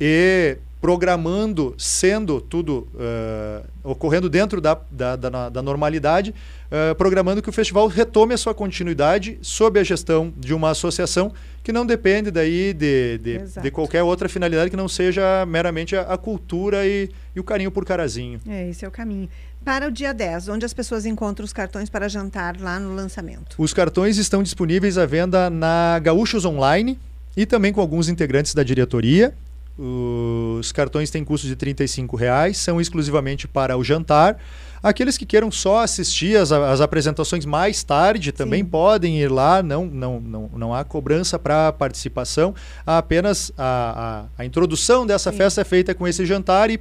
e programando, sendo tudo uh, ocorrendo dentro da, da, da, da normalidade, uh, programando que o festival retome a sua continuidade sob a gestão de uma associação que não depende daí de, de, de qualquer outra finalidade que não seja meramente a, a cultura e, e, o carinho por Carazinho. É, esse é o caminho. Para o dia 10, onde as pessoas encontram os cartões para jantar lá no lançamento? Os cartões estão disponíveis à venda na Gaúchos Online e também com alguns integrantes da diretoria os cartões têm custo de R$ reais, são exclusivamente para o jantar. Aqueles que queiram só assistir as, as apresentações mais tarde também Sim. podem ir lá, não, não, não, não há cobrança para participação, apenas a, a, a introdução dessa Sim. festa é feita com esse jantar e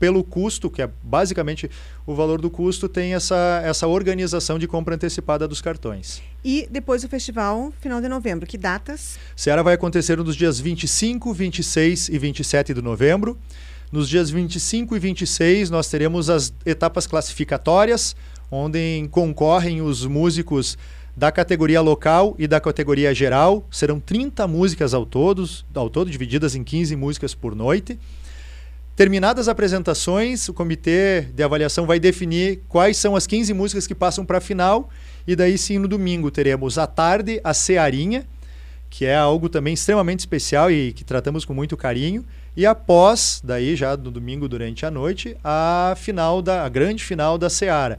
pelo custo, que é basicamente o valor do custo, tem essa, essa organização de compra antecipada dos cartões. E depois o festival, final de novembro, que datas? Seara vai acontecer nos dias 25, 26 e 27 de novembro. Nos dias 25 e 26, nós teremos as etapas classificatórias, onde concorrem os músicos da categoria local e da categoria geral. Serão 30 músicas ao, todos, ao todo, divididas em 15 músicas por noite. Terminadas as apresentações, o comitê de avaliação vai definir quais são as 15 músicas que passam para a final. E daí sim, no domingo, teremos à tarde a Cearinha, que é algo também extremamente especial e que tratamos com muito carinho. E após, daí já no domingo durante a noite, a final da a grande final da Seara.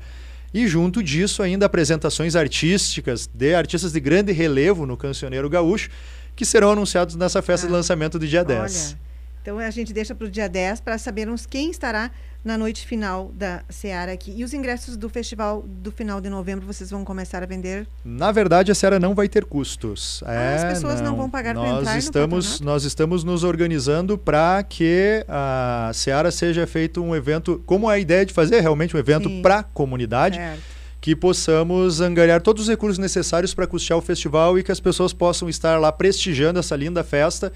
E junto disso ainda apresentações artísticas de artistas de grande relevo no cancioneiro gaúcho, que serão anunciados nessa festa ah, de lançamento do dia 10. Então a gente deixa para o dia 10 para sabermos quem estará na noite final da Seara aqui. E os ingressos do festival do final de novembro vocês vão começar a vender? Na verdade, a Seara não vai ter custos. Ah, é, as pessoas não, não vão pagar para entrar estamos, Nós estamos nos organizando para que a Seara seja feito um evento, como é a ideia de fazer realmente um evento para a comunidade. Certo que possamos angariar todos os recursos necessários para custear o festival e que as pessoas possam estar lá prestigiando essa linda festa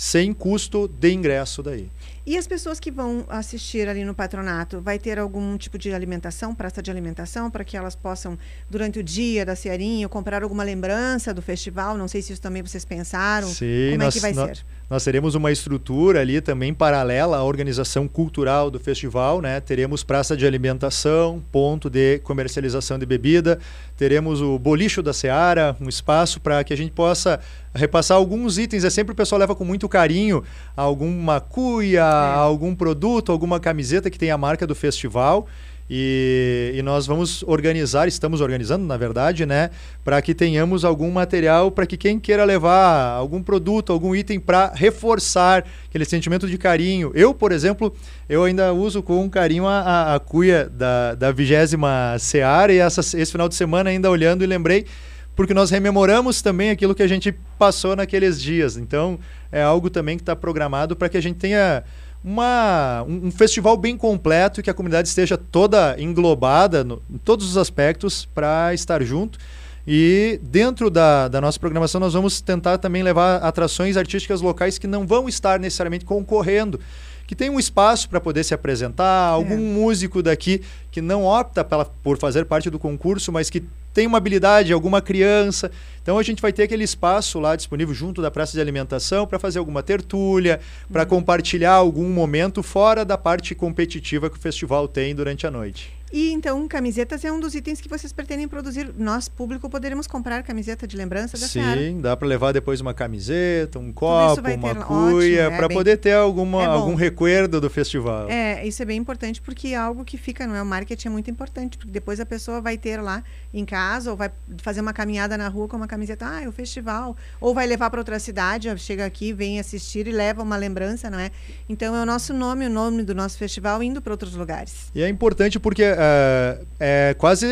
sem custo de ingresso daí. E as pessoas que vão assistir ali no patronato, vai ter algum tipo de alimentação, praça de alimentação, para que elas possam, durante o dia da Cearinha, comprar alguma lembrança do festival? Não sei se isso também vocês pensaram. Sim, Como nós, é que vai nós, ser? Nós teremos uma estrutura ali também paralela à organização cultural do festival, né? Teremos praça de alimentação, ponto de comercialização de bebida, teremos o bolicho da Seara, um espaço para que a gente possa repassar alguns itens. É sempre o pessoal leva com muito carinho alguma cuia, é. algum produto, alguma camiseta que tem a marca do festival. E, e, nós vamos organizar, estamos organizando, na verdade, né, para que tenhamos algum material para que quem queira levar algum produto, algum item para reforçar aquele sentimento de carinho. Eu, por exemplo, eu ainda uso com carinho a, a, a cuia da, da vigésima Seara e essa, esse final de semana ainda olhando e lembrei porque nós rememoramos também aquilo que a gente passou naqueles dias. Então, é algo também que está programado para que a gente tenha uma, um, um, festival bem completo e que a comunidade esteja toda englobada no, em todos os aspectos para estar junto. E dentro da, da nossa programação, nós vamos tentar também levar atrações artísticas locais que não vão estar necessariamente concorrendo que tem um espaço para poder se apresentar, algum é. músico daqui que não opta pela, por fazer parte do concurso, mas que tem uma habilidade, alguma criança. Então a gente vai ter aquele espaço lá disponível junto da praça de alimentação para fazer alguma tertúlia, para uhum. compartilhar algum momento fora da parte competitiva que o festival tem durante a noite. E então, camisetas é um dos itens que vocês pretendem produzir. Nós, público, poderemos comprar camiseta de lembrança da Sim, Seara. dá para levar depois uma camiseta, um copo, uma cuia, é para poder ter alguma, é algum recuerdo do festival. É, isso é bem importante porque é algo que fica, não é? O marketing é muito importante, porque depois a pessoa vai ter lá em casa ou vai fazer uma caminhada na rua com uma camiseta, ah, é o festival. Ou vai levar para outra cidade, chega aqui, vem assistir e leva uma lembrança, não é? Então é o nosso nome, o nome do nosso festival indo para outros lugares. E é importante porque é, é quase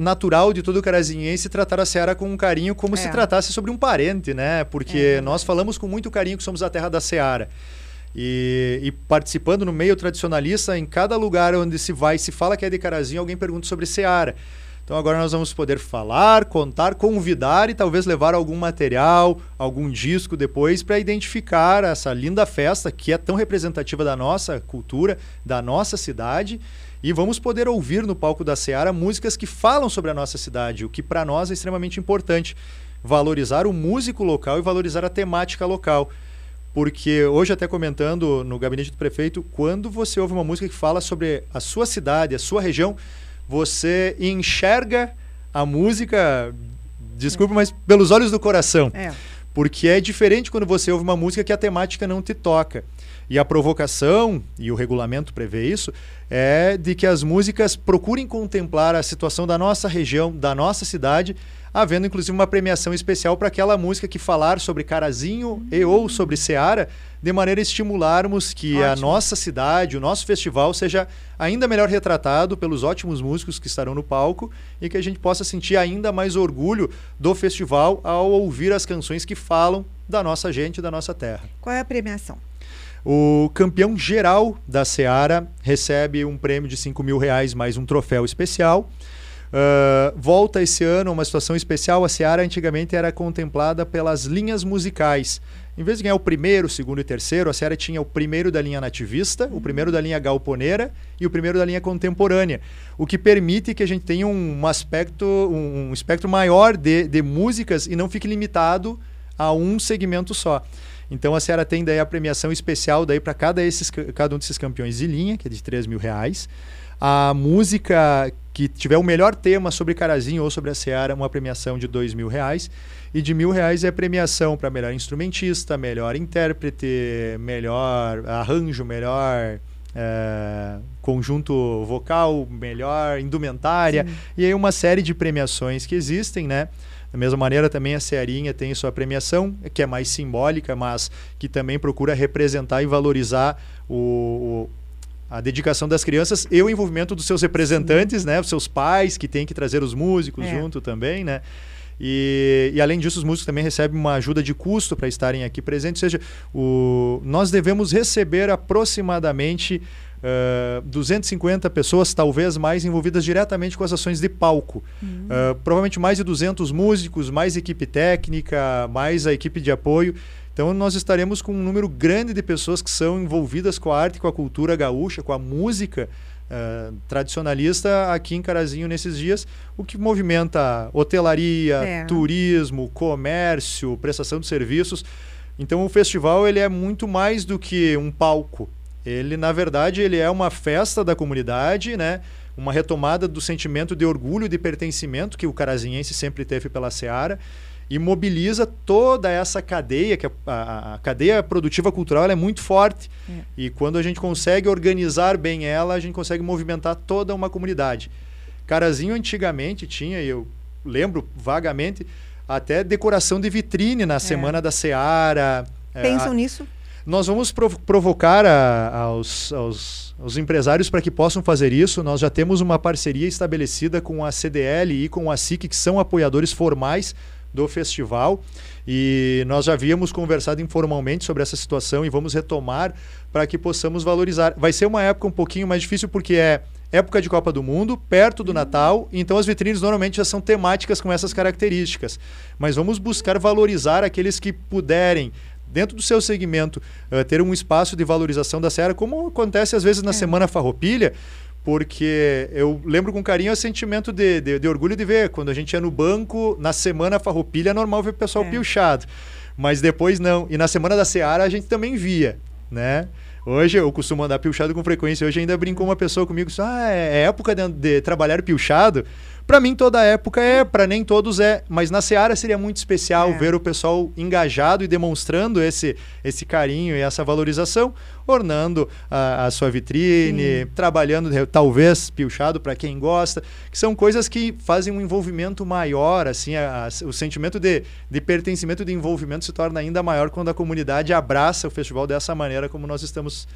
natural de todo carazinhense tratar a Seara com um carinho como é. se tratasse sobre um parente, né? Porque é, nós falamos com muito carinho que somos a terra da Seara. E, e, participando no meio tradicionalista, em cada lugar onde se vai, se fala que é de Carazinho, alguém pergunta sobre Seara. Então agora nós vamos poder falar, contar, convidar e talvez levar algum material, algum disco depois para identificar essa linda festa que é tão representativa da nossa cultura, da nossa cidade e vamos poder ouvir no palco da Seara músicas que falam sobre a nossa cidade, o que para nós é extremamente importante. Valorizar o músico local e valorizar a temática local. Porque hoje, até comentando no gabinete do prefeito, quando você ouve uma música que fala sobre a sua cidade, a sua região, você enxerga a música, desculpe, mas pelos olhos do coração. É. Porque é diferente quando você ouve uma música que a temática não te toca. E a provocação, e o regulamento prevê isso, é de que as músicas procurem contemplar a situação da nossa região, da nossa cidade, havendo inclusive uma premiação especial para aquela música que falar sobre Carazinho e ou sobre Seara, de maneira a estimularmos que Ótimo. a nossa cidade, o nosso festival seja ainda melhor retratado pelos ótimos músicos que estarão no palco e que a gente possa sentir ainda mais orgulho do festival ao ouvir as canções que falam da nossa gente, da nossa terra. Qual é a premiação? O campeão geral da Seara recebe um prêmio de 5 mil reais mais um troféu especial. Uh, volta esse ano uma situação especial. A Seara antigamente era contemplada pelas linhas musicais. Em vez de ganhar o primeiro, o segundo e terceiro, a Seara tinha o primeiro da linha nativista, o primeiro da linha galponeira e o primeiro da linha contemporânea. O que permite que a gente tenha um aspecto, um, espectro maior de, de músicas e não fique limitado a um segmento só. Então a Seara tem daí a premiação especial daí para cada, esses, cada um desses campeões de linha, que é de 3 mil reais. A música que tiver o melhor tema sobre Carazinho ou sobre a Seara, uma premiação de dois mil reais. E de mil reais é premiação para melhor instrumentista, melhor intérprete, melhor arranjo, melhor é, conjunto vocal, melhor indumentária. Sim. E aí uma série de premiações que existem, né? Da mesma maneira, também a Cearinha tem sua premiação, que é mais simbólica, mas que também procura representar e valorizar o, o a dedicação das crianças e o envolvimento dos seus representantes, Sim. né? Os seus pais, que têm que trazer os músicos é. junto também, né? E, e, além disso, os músicos também recebem uma ajuda de custo para estarem aqui presentes. Ou seja, o, nós devemos receber aproximadamente uh, 250 pessoas, talvez mais, envolvidas diretamente com as ações de palco. Uhum. Uh, provavelmente mais de 200 músicos, mais equipe técnica, mais a equipe de apoio. Então nós estaremos com um número grande de pessoas que são envolvidas com a arte, com a cultura gaúcha, com a música uh, tradicionalista aqui em Carazinho nesses dias, o que movimenta hotelaria, é. turismo, comércio, prestação de serviços. Então o festival ele é muito mais do que um palco. Ele, na verdade, ele é uma festa da comunidade, né? uma retomada do sentimento de orgulho de pertencimento que o carazinhense sempre teve pela Seara e mobiliza toda essa cadeia, que a, a, a cadeia produtiva cultural é muito forte. É. E quando a gente consegue organizar bem ela, a gente consegue movimentar toda uma comunidade. Carazinho antigamente tinha, e eu lembro vagamente, até decoração de vitrine na é. Semana da Seara. Pensam é, nisso? Nós vamos provocar a, aos, aos, aos, empresários para que possam fazer isso. Nós já temos uma parceria estabelecida com a CDL e com a SIC, que são apoiadores formais do festival. E nós já havíamos conversado informalmente sobre essa situação e vamos retomar para que possamos valorizar. Vai ser uma época um pouquinho mais difícil porque é época de Copa do Mundo, perto do Natal, então as vitrines normalmente já são temáticas com essas características. Mas vamos buscar valorizar aqueles que puderem dentro do seu segmento, uh, ter um espaço de valorização da Serra, como acontece às vezes na é. Semana Farroupilha, porque eu lembro com carinho o sentimento de, de, de, orgulho de ver quando a gente ia no banco, na semana farroupilha é normal ver o pessoal é. piochado, mas depois não. E na semana da Seara a gente também via, né? Hoje eu costumo andar pilchado com frequência. Hoje ainda brincou uma pessoa comigo, ah, é época de, de trabalhar pilchado. Para mim, toda época é, para nem todos é. Mas na Seara seria muito especial é. ver o pessoal engajado e demonstrando esse, esse carinho e essa valorização, ornando a, a sua vitrine, Sim. trabalhando, talvez, pilchado para quem gosta, que são coisas que fazem um envolvimento maior, assim, a, a, o sentimento de, de pertencimento, de envolvimento se torna ainda maior quando a comunidade abraça o festival dessa maneira como nós estamos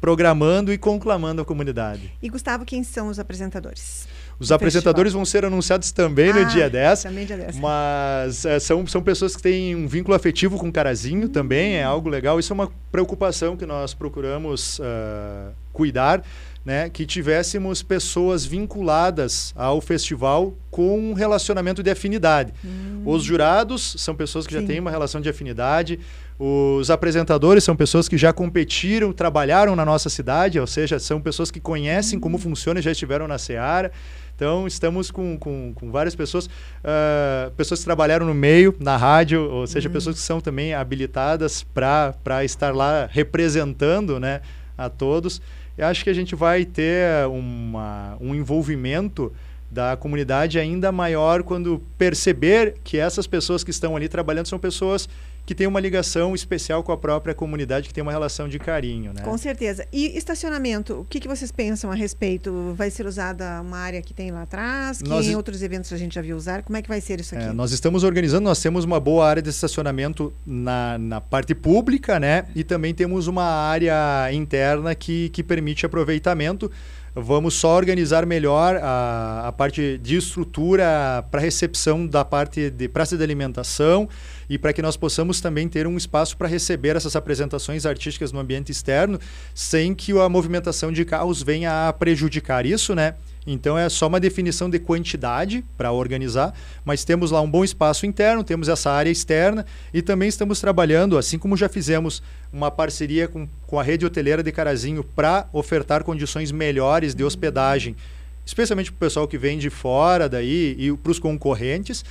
programando e conclamando a comunidade. E Gustavo, quem são os apresentadores? Os apresentadores vão ser anunciados também ah, no dia 10. Também dia 10. Mas é, são, são pessoas que têm um vínculo afetivo com o Carazinho uhum. também, é algo legal. Isso é uma preocupação que nós procuramos uh, cuidar. Né, que tivéssemos pessoas vinculadas ao festival com um relacionamento de afinidade. Hum. Os jurados são pessoas que Sim. já têm uma relação de afinidade, os apresentadores são pessoas que já competiram, trabalharam na nossa cidade, ou seja, são pessoas que conhecem hum. como funciona e já estiveram na Seara. Então, estamos com, com, com várias pessoas, uh, pessoas que trabalharam no meio, na rádio, ou seja, uhum. pessoas que são também habilitadas para estar lá representando né, a todos. Eu acho que a gente vai ter uma, um envolvimento da comunidade ainda maior quando perceber que essas pessoas que estão ali trabalhando são pessoas que têm uma ligação especial com a própria comunidade, que tem uma relação de carinho. Né? Com certeza. E estacionamento, o que, que vocês pensam a respeito? Vai ser usada uma área que tem lá atrás, que nós... em outros eventos a gente já viu usar? Como é que vai ser isso aqui? É, nós estamos organizando, nós temos uma boa área de estacionamento na, na parte pública, né? E também temos uma área interna que, que permite aproveitamento. Vamos só organizar melhor a, a parte de estrutura para recepção da parte de praça de alimentação e para que nós possamos também ter um espaço para receber essas apresentações artísticas no ambiente externo, sem que a movimentação de carros venha a prejudicar isso, né? Então é só uma definição de quantidade para organizar, mas temos lá um bom espaço interno, temos essa área externa e também estamos trabalhando, assim como já fizemos uma parceria com, com a rede hoteleira de Carazinho para ofertar condições melhores de hospedagem, especialmente para o pessoal que vem de fora daí e para os concorrentes.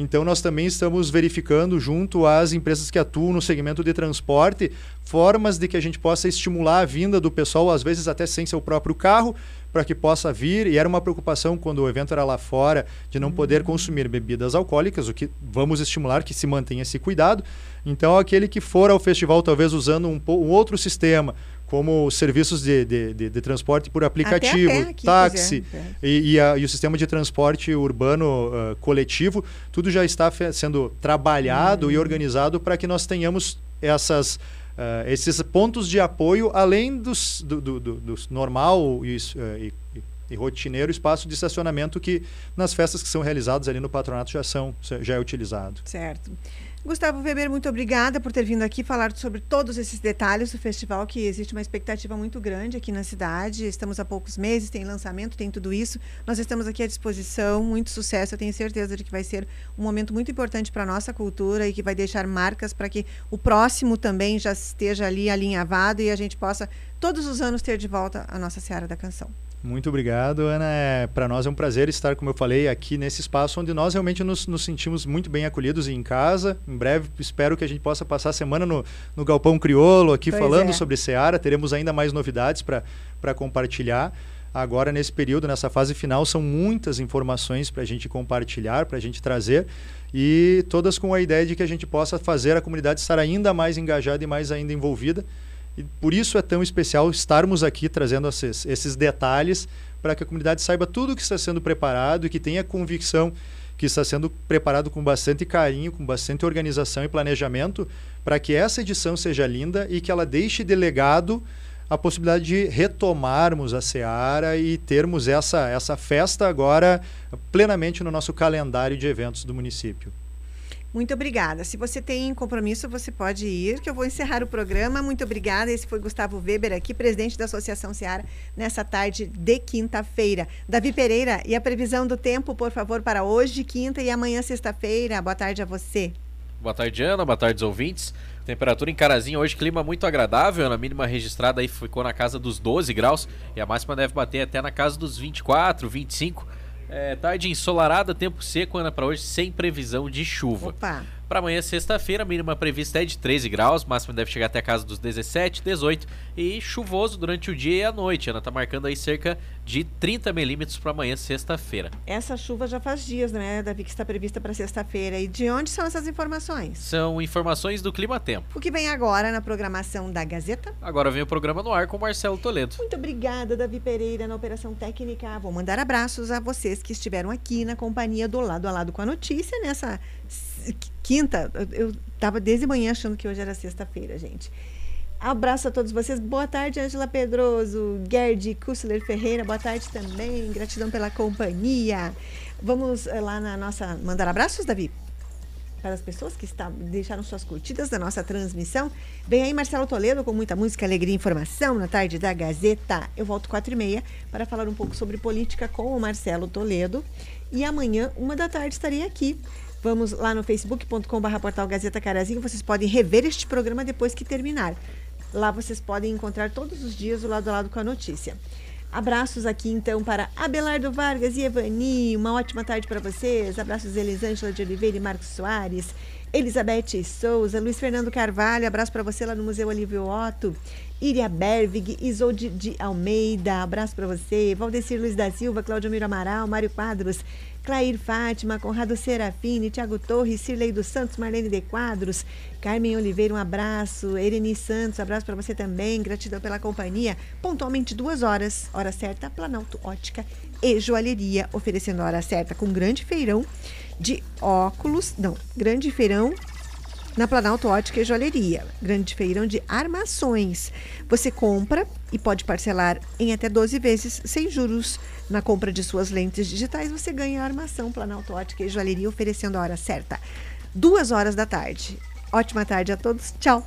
Então, nós também estamos verificando, junto às empresas que atuam no segmento de transporte, formas de que a gente possa estimular a vinda do pessoal, às vezes até sem seu próprio carro, para que possa vir. E era uma preocupação quando o evento era lá fora de não poder consumir bebidas alcoólicas, o que vamos estimular que se mantenha esse cuidado. Então, aquele que for ao festival, talvez usando um, um outro sistema, como serviços de, de, de, de, transporte por aplicativo, aqui, táxi e, e, a, e, o sistema de transporte urbano uh, coletivo, tudo já está sendo trabalhado e hum. organizado para que nós tenhamos essas uh, esses pontos de apoio além dos, do, do, do, dos normal e, uh, e, e, rotineiro espaço de estacionamento que nas festas que são realizadas ali no patronato já são já é utilizado. Certo. Gustavo Weber, muito obrigada por ter vindo aqui falar sobre todos esses detalhes do festival, que existe uma expectativa muito grande aqui na cidade. Estamos há poucos meses, tem lançamento, tem tudo isso. Nós estamos aqui à disposição, muito sucesso. Eu tenho certeza de que vai ser um momento muito importante para a nossa cultura e que vai deixar marcas para que o próximo também já esteja ali alinhavado e a gente possa todos os anos ter de volta a nossa Seara da Canção. Muito obrigado, Ana. É, Para nós é um prazer estar, como eu falei, aqui nesse espaço onde nós realmente nos, nos, sentimos muito bem acolhidos em casa. Em breve, espero que a gente possa passar a semana no, no Galpão Criolo, aqui pois falando é. sobre Seara. Teremos ainda mais novidades para compartilhar. Agora, nesse período, nessa fase final, são muitas informações para a gente compartilhar, para a gente trazer e todas com a ideia de que a gente possa fazer a comunidade estar ainda mais engajada e mais ainda envolvida e por isso é tão especial estarmos aqui trazendo esses, esses detalhes para que a comunidade saiba tudo o que está sendo preparado e que tenha convicção que está sendo preparado com bastante carinho, com bastante organização e planejamento, para que essa edição seja linda e que ela deixe de legado a possibilidade de retomarmos a Seara e termos essa, essa festa agora plenamente no nosso calendário de eventos do município. Muito obrigada. Se você tem compromisso, você pode ir, que eu vou encerrar o programa. Muito obrigada. Esse foi Gustavo Weber aqui, presidente da Associação Seara, nessa tarde de quinta-feira. Davi Pereira, e a previsão do tempo, por favor, para hoje, quinta e amanhã, sexta-feira. Boa tarde a você. Boa tarde, Ana. Boa tarde, ouvintes. Temperatura em Carazinho hoje, clima muito agradável. A mínima registrada aí ficou na casa dos 12 graus e a máxima deve bater até na casa dos 24, 25. É, tarde ensolarada, tempo seco, Ana, para hoje, sem previsão de chuva. Opa! Para amanhã, sexta-feira, a mínima prevista é de 13 graus, máxima deve chegar até a casa dos 17, 18 e chuvoso durante o dia e a noite. Ana tá marcando aí cerca de 30 milímetros para amanhã, sexta-feira. Essa chuva já faz dias, né, Davi, que está prevista para sexta-feira. E de onde são essas informações? São informações do Clima Tempo. O que vem agora na programação da Gazeta? Agora vem o programa no ar com Marcelo Toledo. Muito obrigada, Davi Pereira, na Operação Técnica. Vou mandar abraços a vocês que estiveram aqui na companhia do lado a lado com a notícia nessa quinta. Eu estava desde manhã achando que hoje era sexta-feira, gente. Abraço a todos vocês. Boa tarde, Angela Pedroso, Gerd Kussler Ferreira. Boa tarde também. Gratidão pela companhia. Vamos eh, lá na nossa. Mandar abraços, Davi? Para as pessoas que está, deixaram suas curtidas da nossa transmissão. Vem aí Marcelo Toledo com muita música, alegria e informação na tarde da Gazeta. Eu volto quatro e meia para falar um pouco sobre política com o Marcelo Toledo. E amanhã, uma da tarde, estarei aqui Vamos lá no facebook.com.br portal Gazeta Carazinho. Vocês podem rever este programa depois que terminar. Lá vocês podem encontrar todos os dias o lado a lado com a notícia. Abraços aqui então para Abelardo Vargas e Evani. Uma ótima tarde para vocês. Abraços Elisângela de Oliveira e Marcos Soares. Elizabeth Souza, Luiz Fernando Carvalho, abraço para você lá no Museu Olívio Otto. Iria Bervig, Isolde de Almeida, abraço para você. Valdecir Luiz da Silva, Cláudio Miro Amaral, Mário Quadros, Clair Fátima, Conrado Serafini, Tiago Torres, Cirlei dos Santos, Marlene de Quadros, Carmen Oliveira, um abraço. Ereni Santos, abraço para você também. Gratidão pela companhia. Pontualmente duas horas, hora certa, Planalto Ótica e Joalheria, oferecendo hora certa com grande feirão de óculos, não, grande feirão na Planalto Ótica e Joalheria, grande feirão de armações. Você compra e pode parcelar em até 12 vezes sem juros. Na compra de suas lentes digitais, você ganha a armação Planalto Ótica e Joalheria oferecendo a hora certa. Duas horas da tarde. Ótima tarde a todos. Tchau.